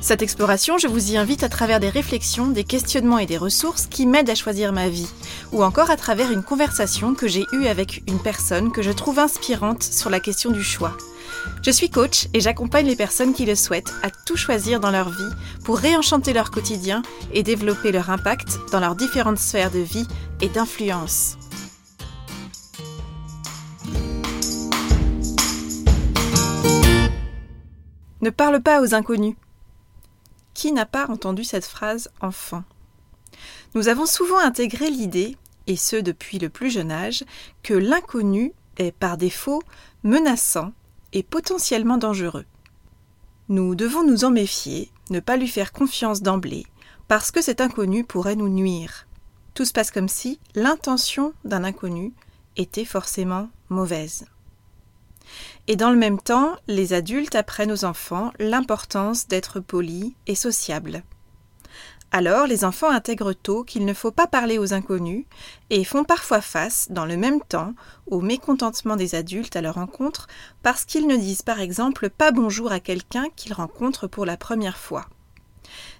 Cette exploration, je vous y invite à travers des réflexions, des questionnements et des ressources qui m'aident à choisir ma vie, ou encore à travers une conversation que j'ai eue avec une personne que je trouve inspirante sur la question du choix. Je suis coach et j'accompagne les personnes qui le souhaitent à tout choisir dans leur vie pour réenchanter leur quotidien et développer leur impact dans leurs différentes sphères de vie et d'influence. Ne parle pas aux inconnus. Qui n'a pas entendu cette phrase enfant Nous avons souvent intégré l'idée, et ce depuis le plus jeune âge, que l'inconnu est par défaut menaçant et potentiellement dangereux. Nous devons nous en méfier, ne pas lui faire confiance d'emblée, parce que cet inconnu pourrait nous nuire. Tout se passe comme si l'intention d'un inconnu était forcément mauvaise. Et dans le même temps, les adultes apprennent aux enfants l'importance d'être polis et sociables. Alors les enfants intègrent tôt qu'il ne faut pas parler aux inconnus et font parfois face, dans le même temps, au mécontentement des adultes à leur rencontre parce qu'ils ne disent par exemple pas bonjour à quelqu'un qu'ils rencontrent pour la première fois.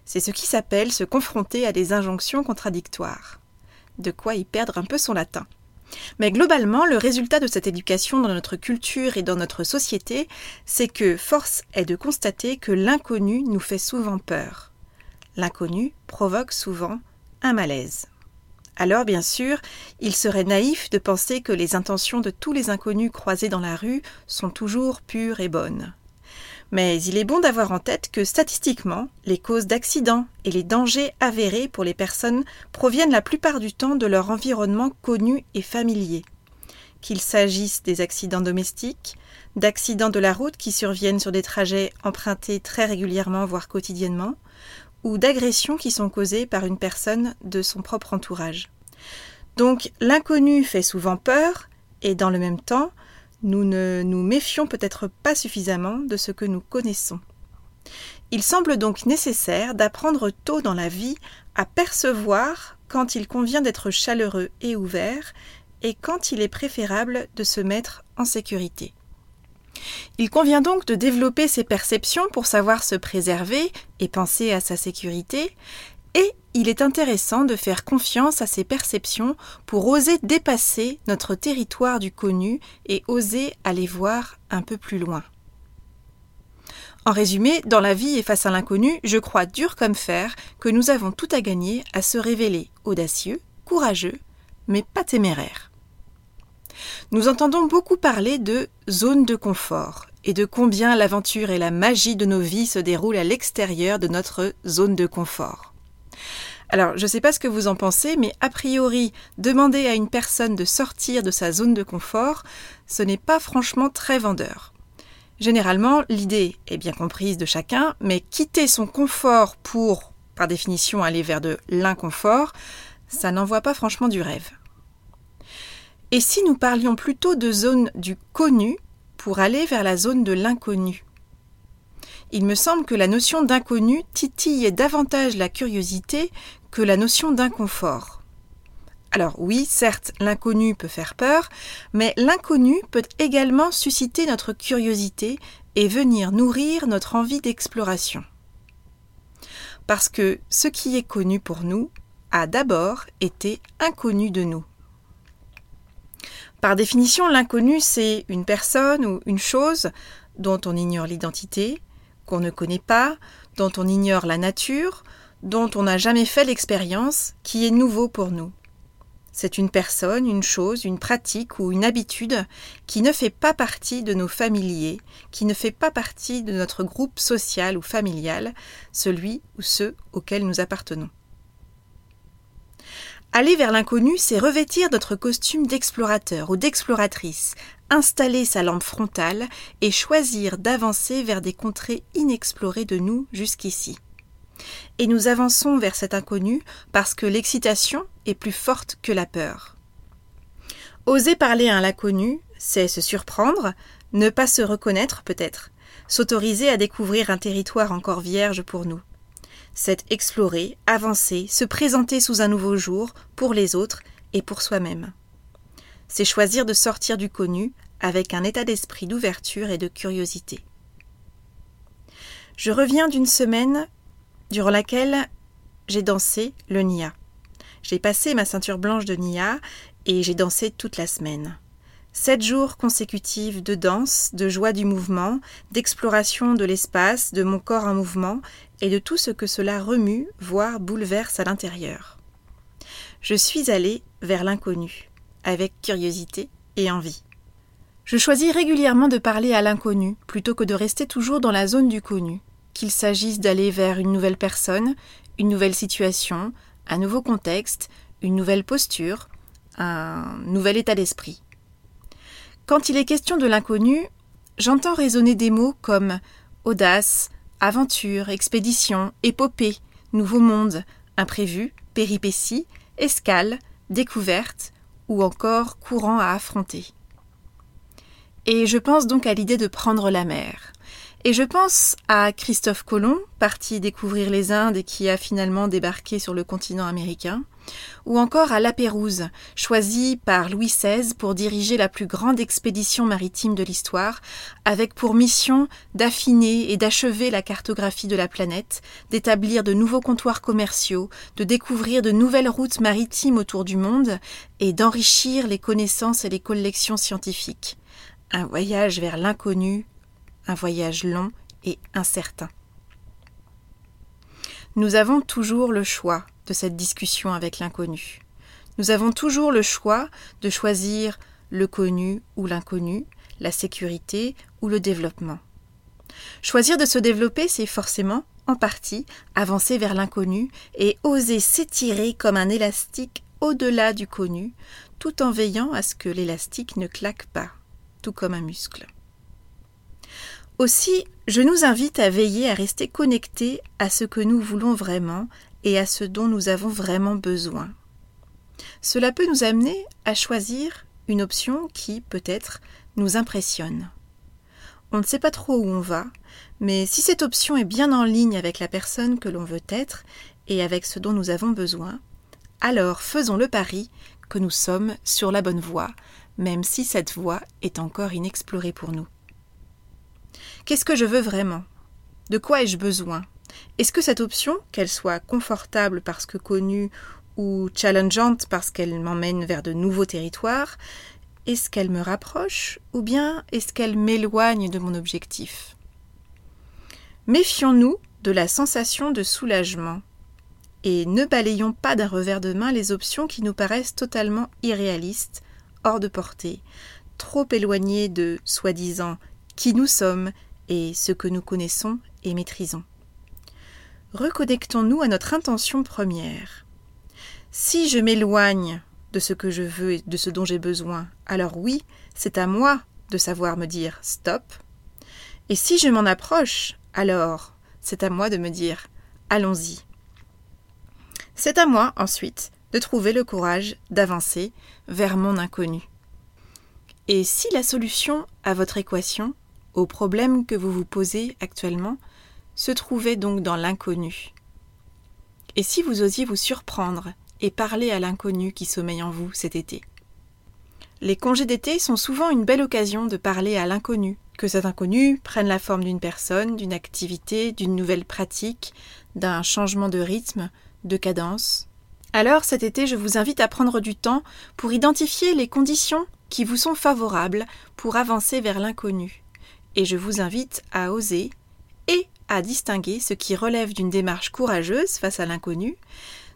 C'est ce qui s'appelle se confronter à des injonctions contradictoires. De quoi y perdre un peu son latin. Mais globalement, le résultat de cette éducation dans notre culture et dans notre société, c'est que force est de constater que l'inconnu nous fait souvent peur. L'inconnu provoque souvent un malaise. Alors, bien sûr, il serait naïf de penser que les intentions de tous les inconnus croisés dans la rue sont toujours pures et bonnes. Mais il est bon d'avoir en tête que statistiquement, les causes d'accidents et les dangers avérés pour les personnes proviennent la plupart du temps de leur environnement connu et familier. Qu'il s'agisse des accidents domestiques, d'accidents de la route qui surviennent sur des trajets empruntés très régulièrement, voire quotidiennement, ou d'agressions qui sont causées par une personne de son propre entourage. Donc l'inconnu fait souvent peur, et dans le même temps, nous ne nous méfions peut-être pas suffisamment de ce que nous connaissons. Il semble donc nécessaire d'apprendre tôt dans la vie à percevoir quand il convient d'être chaleureux et ouvert et quand il est préférable de se mettre en sécurité. Il convient donc de développer ses perceptions pour savoir se préserver et penser à sa sécurité, et il est intéressant de faire confiance à ses perceptions pour oser dépasser notre territoire du connu et oser aller voir un peu plus loin. En résumé, dans la vie et face à l'inconnu, je crois dur comme fer que nous avons tout à gagner à se révéler audacieux, courageux, mais pas téméraires. Nous entendons beaucoup parler de zone de confort et de combien l'aventure et la magie de nos vies se déroulent à l'extérieur de notre zone de confort. Alors, je ne sais pas ce que vous en pensez, mais a priori, demander à une personne de sortir de sa zone de confort, ce n'est pas franchement très vendeur. Généralement, l'idée est bien comprise de chacun, mais quitter son confort pour, par définition, aller vers de l'inconfort, ça n'envoie pas franchement du rêve. Et si nous parlions plutôt de zone du connu pour aller vers la zone de l'inconnu? Il me semble que la notion d'inconnu titille davantage la curiosité que la notion d'inconfort. Alors oui, certes, l'inconnu peut faire peur, mais l'inconnu peut également susciter notre curiosité et venir nourrir notre envie d'exploration. Parce que ce qui est connu pour nous a d'abord été inconnu de nous. Par définition, l'inconnu, c'est une personne ou une chose dont on ignore l'identité, qu'on ne connaît pas, dont on ignore la nature, dont on n'a jamais fait l'expérience, qui est nouveau pour nous. C'est une personne, une chose, une pratique ou une habitude qui ne fait pas partie de nos familiers, qui ne fait pas partie de notre groupe social ou familial, celui ou ceux auxquels nous appartenons. Aller vers l'inconnu, c'est revêtir notre costume d'explorateur ou d'exploratrice, installer sa lampe frontale et choisir d'avancer vers des contrées inexplorées de nous jusqu'ici. Et nous avançons vers cet inconnu parce que l'excitation est plus forte que la peur. Oser parler à l'inconnu, c'est se surprendre, ne pas se reconnaître peut-être, s'autoriser à découvrir un territoire encore vierge pour nous. C'est explorer, avancer, se présenter sous un nouveau jour pour les autres et pour soi-même. C'est choisir de sortir du connu avec un état d'esprit d'ouverture et de curiosité. Je reviens d'une semaine durant laquelle j'ai dansé le Nia. J'ai passé ma ceinture blanche de Nia et j'ai dansé toute la semaine. Sept jours consécutifs de danse, de joie du mouvement, d'exploration de l'espace, de mon corps en mouvement et de tout ce que cela remue, voire bouleverse à l'intérieur. Je suis allée vers l'inconnu, avec curiosité et envie. Je choisis régulièrement de parler à l'inconnu plutôt que de rester toujours dans la zone du connu, qu'il s'agisse d'aller vers une nouvelle personne, une nouvelle situation, un nouveau contexte, une nouvelle posture, un nouvel état d'esprit. Quand il est question de l'inconnu, j'entends résonner des mots comme audace, aventure, expédition, épopée, nouveau monde, imprévu, péripétie, escale, découverte ou encore courant à affronter. Et je pense donc à l'idée de prendre la mer, et je pense à Christophe Colomb, parti découvrir les Indes et qui a finalement débarqué sur le continent américain, ou encore à La Pérouse, choisi par Louis XVI pour diriger la plus grande expédition maritime de l'histoire, avec pour mission d'affiner et d'achever la cartographie de la planète, d'établir de nouveaux comptoirs commerciaux, de découvrir de nouvelles routes maritimes autour du monde et d'enrichir les connaissances et les collections scientifiques. Un voyage vers l'inconnu un voyage long et incertain. Nous avons toujours le choix de cette discussion avec l'inconnu. Nous avons toujours le choix de choisir le connu ou l'inconnu, la sécurité ou le développement. Choisir de se développer, c'est forcément, en partie, avancer vers l'inconnu et oser s'étirer comme un élastique au-delà du connu, tout en veillant à ce que l'élastique ne claque pas, tout comme un muscle. Aussi, je nous invite à veiller à rester connectés à ce que nous voulons vraiment et à ce dont nous avons vraiment besoin. Cela peut nous amener à choisir une option qui, peut-être, nous impressionne. On ne sait pas trop où on va, mais si cette option est bien en ligne avec la personne que l'on veut être et avec ce dont nous avons besoin, alors faisons le pari que nous sommes sur la bonne voie, même si cette voie est encore inexplorée pour nous. Qu'est-ce que je veux vraiment? De quoi ai-je besoin? Est-ce que cette option, qu'elle soit confortable parce que connue ou challengeante parce qu'elle m'emmène vers de nouveaux territoires, est-ce qu'elle me rapproche ou bien est-ce qu'elle m'éloigne de mon objectif? Méfions-nous de la sensation de soulagement et ne balayons pas d'un revers de main les options qui nous paraissent totalement irréalistes, hors de portée, trop éloignées de soi-disant qui nous sommes et ce que nous connaissons et maîtrisons. Reconnectons-nous à notre intention première. Si je m'éloigne de ce que je veux et de ce dont j'ai besoin, alors oui, c'est à moi de savoir me dire stop. Et si je m'en approche, alors c'est à moi de me dire allons-y. C'est à moi ensuite de trouver le courage d'avancer vers mon inconnu. Et si la solution à votre équation au problème que vous vous posez actuellement se trouvait donc dans l'inconnu. Et si vous osiez vous surprendre et parler à l'inconnu qui sommeille en vous cet été? Les congés d'été sont souvent une belle occasion de parler à l'inconnu, que cet inconnu prenne la forme d'une personne, d'une activité, d'une nouvelle pratique, d'un changement de rythme, de cadence. Alors cet été, je vous invite à prendre du temps pour identifier les conditions qui vous sont favorables pour avancer vers l'inconnu et je vous invite à oser et à distinguer ce qui relève d'une démarche courageuse face à l'inconnu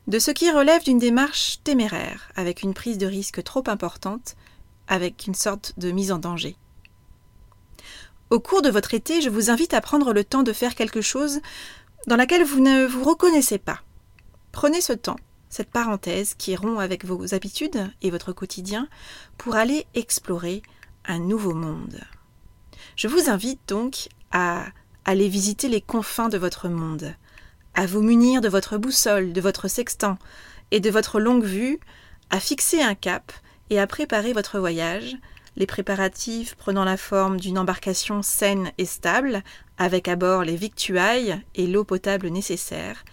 de ce qui relève d'une démarche téméraire, avec une prise de risque trop importante, avec une sorte de mise en danger. Au cours de votre été, je vous invite à prendre le temps de faire quelque chose dans laquelle vous ne vous reconnaissez pas. Prenez ce temps, cette parenthèse qui rompt avec vos habitudes et votre quotidien, pour aller explorer un nouveau monde. Je vous invite donc à aller visiter les confins de votre monde, à vous munir de votre boussole, de votre sextant et de votre longue vue, à fixer un cap et à préparer votre voyage. Les préparatifs prenant la forme d'une embarcation saine et stable, avec à bord les victuailles et l'eau potable nécessaire,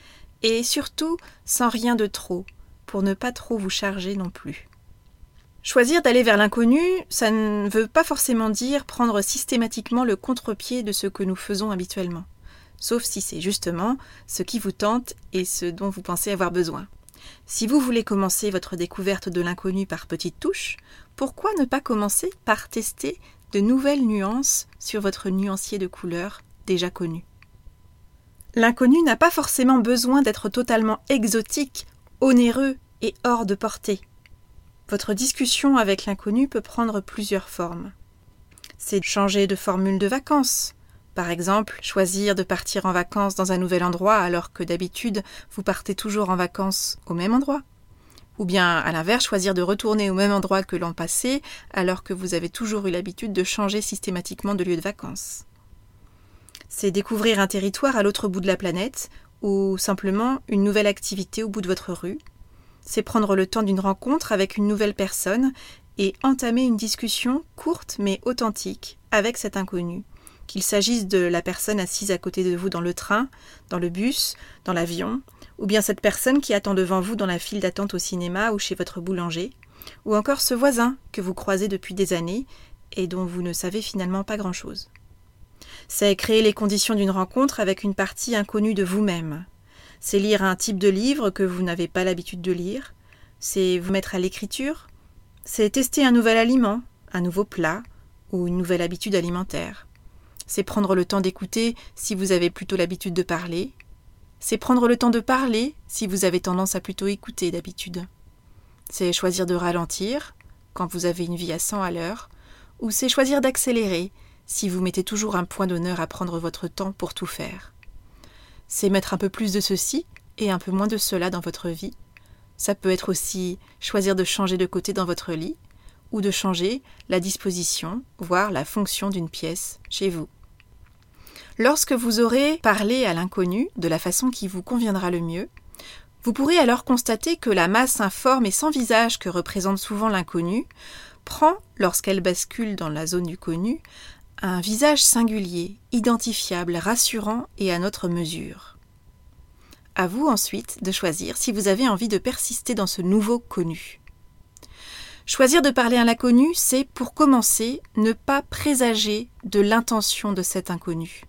et surtout sans rien de trop, pour ne pas trop vous charger non plus. Choisir d'aller vers l'inconnu, ça ne veut pas forcément dire prendre systématiquement le contre-pied de ce que nous faisons habituellement, sauf si c'est justement ce qui vous tente et ce dont vous pensez avoir besoin. Si vous voulez commencer votre découverte de l'inconnu par petites touches, pourquoi ne pas commencer par tester de nouvelles nuances sur votre nuancier de couleurs déjà connu? L'inconnu n'a pas forcément besoin d'être totalement exotique, onéreux et hors de portée. Votre discussion avec l'inconnu peut prendre plusieurs formes. C'est changer de formule de vacances. Par exemple, choisir de partir en vacances dans un nouvel endroit alors que d'habitude vous partez toujours en vacances au même endroit. Ou bien, à l'inverse, choisir de retourner au même endroit que l'an passé alors que vous avez toujours eu l'habitude de changer systématiquement de lieu de vacances. C'est découvrir un territoire à l'autre bout de la planète ou simplement une nouvelle activité au bout de votre rue c'est prendre le temps d'une rencontre avec une nouvelle personne et entamer une discussion courte mais authentique avec cet inconnu, qu'il s'agisse de la personne assise à côté de vous dans le train, dans le bus, dans l'avion, ou bien cette personne qui attend devant vous dans la file d'attente au cinéma ou chez votre boulanger, ou encore ce voisin que vous croisez depuis des années et dont vous ne savez finalement pas grand-chose. C'est créer les conditions d'une rencontre avec une partie inconnue de vous-même, c'est lire un type de livre que vous n'avez pas l'habitude de lire, c'est vous mettre à l'écriture, c'est tester un nouvel aliment, un nouveau plat ou une nouvelle habitude alimentaire. C'est prendre le temps d'écouter si vous avez plutôt l'habitude de parler. C'est prendre le temps de parler si vous avez tendance à plutôt écouter d'habitude. C'est choisir de ralentir quand vous avez une vie à 100 à l'heure, ou c'est choisir d'accélérer si vous mettez toujours un point d'honneur à prendre votre temps pour tout faire c'est mettre un peu plus de ceci et un peu moins de cela dans votre vie. Ça peut être aussi choisir de changer de côté dans votre lit ou de changer la disposition, voire la fonction d'une pièce chez vous. Lorsque vous aurez parlé à l'inconnu de la façon qui vous conviendra le mieux, vous pourrez alors constater que la masse informe et sans visage que représente souvent l'inconnu prend, lorsqu'elle bascule dans la zone du connu, un visage singulier, identifiable, rassurant et à notre mesure. À vous ensuite de choisir si vous avez envie de persister dans ce nouveau connu. Choisir de parler à l'inconnu, c'est pour commencer ne pas présager de l'intention de cet inconnu.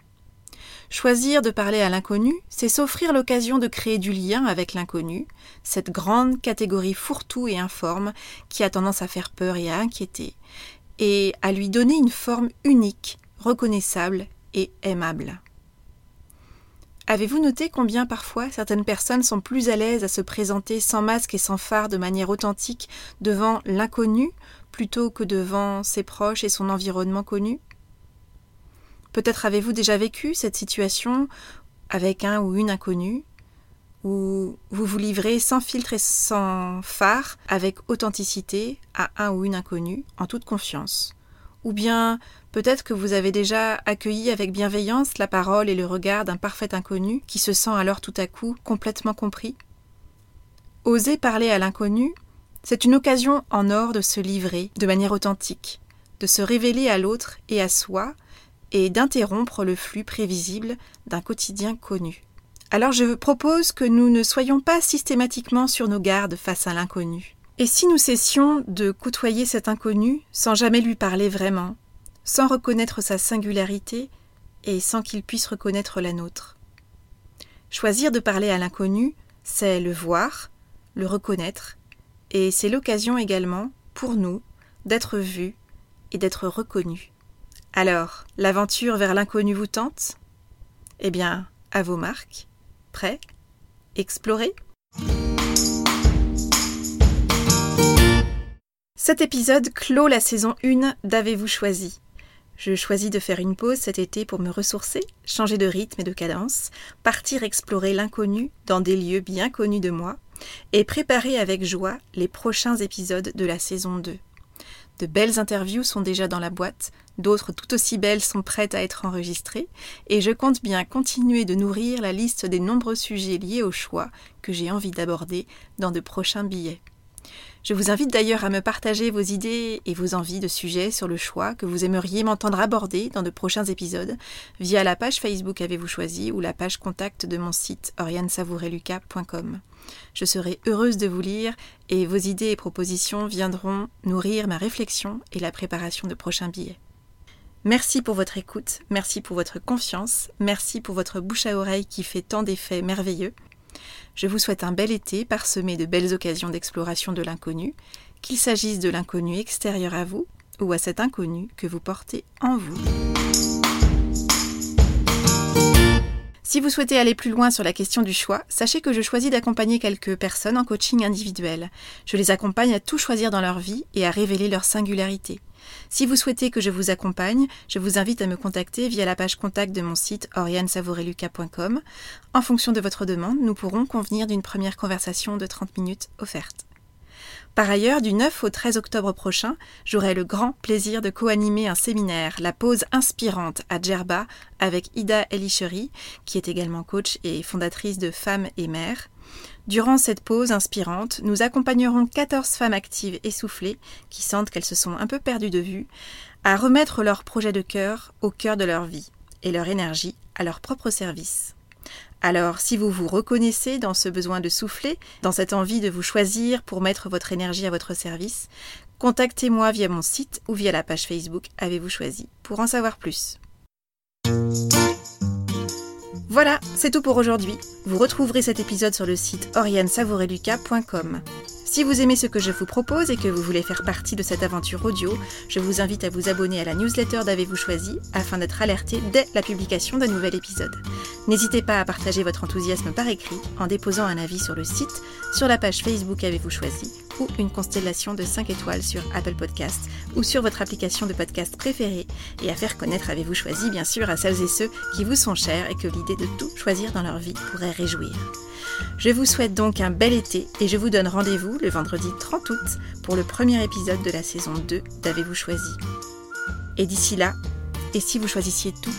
Choisir de parler à l'inconnu, c'est s'offrir l'occasion de créer du lien avec l'inconnu, cette grande catégorie fourre-tout et informe qui a tendance à faire peur et à inquiéter, et à lui donner une forme unique, reconnaissable et aimable. Avez-vous noté combien parfois certaines personnes sont plus à l'aise à se présenter sans masque et sans phare de manière authentique devant l'inconnu plutôt que devant ses proches et son environnement connu? Peut-être avez-vous déjà vécu cette situation avec un ou une inconnue? Où vous vous livrez sans filtre et sans phare, avec authenticité, à un ou une inconnue, en toute confiance. Ou bien peut-être que vous avez déjà accueilli avec bienveillance la parole et le regard d'un parfait inconnu qui se sent alors tout à coup complètement compris. Oser parler à l'inconnu, c'est une occasion en or de se livrer de manière authentique, de se révéler à l'autre et à soi, et d'interrompre le flux prévisible d'un quotidien connu. Alors je propose que nous ne soyons pas systématiquement sur nos gardes face à l'inconnu. Et si nous cessions de côtoyer cet inconnu sans jamais lui parler vraiment, sans reconnaître sa singularité et sans qu'il puisse reconnaître la nôtre? Choisir de parler à l'inconnu, c'est le voir, le reconnaître, et c'est l'occasion également, pour nous, d'être vus et d'être reconnus. Alors, l'aventure vers l'inconnu vous tente? Eh bien, à vos marques. Prêt? Explorer? Cet épisode clôt la saison 1 d'Avez-vous choisi? Je choisis de faire une pause cet été pour me ressourcer, changer de rythme et de cadence, partir explorer l'inconnu dans des lieux bien connus de moi et préparer avec joie les prochains épisodes de la saison 2. De belles interviews sont déjà dans la boîte, d'autres tout aussi belles sont prêtes à être enregistrées, et je compte bien continuer de nourrir la liste des nombreux sujets liés au choix que j'ai envie d'aborder dans de prochains billets. Je vous invite d'ailleurs à me partager vos idées et vos envies de sujets sur le choix que vous aimeriez m'entendre aborder dans de prochains épisodes via la page Facebook Avez-vous choisi ou la page contact de mon site oriansavoureluca.com. Je serai heureuse de vous lire et vos idées et propositions viendront nourrir ma réflexion et la préparation de prochains billets. Merci pour votre écoute, merci pour votre confiance, merci pour votre bouche à oreille qui fait tant d'effets merveilleux. Je vous souhaite un bel été parsemé de belles occasions d'exploration de l'inconnu, qu'il s'agisse de l'inconnu extérieur à vous ou à cet inconnu que vous portez en vous. Si vous souhaitez aller plus loin sur la question du choix, sachez que je choisis d'accompagner quelques personnes en coaching individuel. Je les accompagne à tout choisir dans leur vie et à révéler leur singularité. Si vous souhaitez que je vous accompagne, je vous invite à me contacter via la page contact de mon site oriansavoureluca.com. En fonction de votre demande, nous pourrons convenir d'une première conversation de 30 minutes offerte. Par ailleurs, du 9 au 13 octobre prochain, j'aurai le grand plaisir de co-animer un séminaire, La pause inspirante à Djerba, avec Ida Elicheri, qui est également coach et fondatrice de Femmes et Mères. Durant cette pause inspirante, nous accompagnerons 14 femmes actives essoufflées, qui sentent qu'elles se sont un peu perdues de vue, à remettre leur projet de cœur au cœur de leur vie et leur énergie à leur propre service. Alors, si vous vous reconnaissez dans ce besoin de souffler, dans cette envie de vous choisir pour mettre votre énergie à votre service, contactez-moi via mon site ou via la page Facebook Avez-vous choisi pour en savoir plus. Voilà, c'est tout pour aujourd'hui. Vous retrouverez cet épisode sur le site oriansavoureluca.com. Si vous aimez ce que je vous propose et que vous voulez faire partie de cette aventure audio, je vous invite à vous abonner à la newsletter d'Avez-vous choisi afin d'être alerté dès la publication d'un nouvel épisode. N'hésitez pas à partager votre enthousiasme par écrit en déposant un avis sur le site, sur la page Facebook Avez-vous choisi ou une constellation de 5 étoiles sur Apple Podcasts ou sur votre application de podcast préférée et à faire connaître Avez-vous choisi bien sûr à celles et ceux qui vous sont chers et que l'idée de tout choisir dans leur vie pourrait réjouir. Je vous souhaite donc un bel été et je vous donne rendez-vous le vendredi 30 août pour le premier épisode de la saison 2 d'Avez-vous choisi. Et d'ici là, et si vous choisissiez tout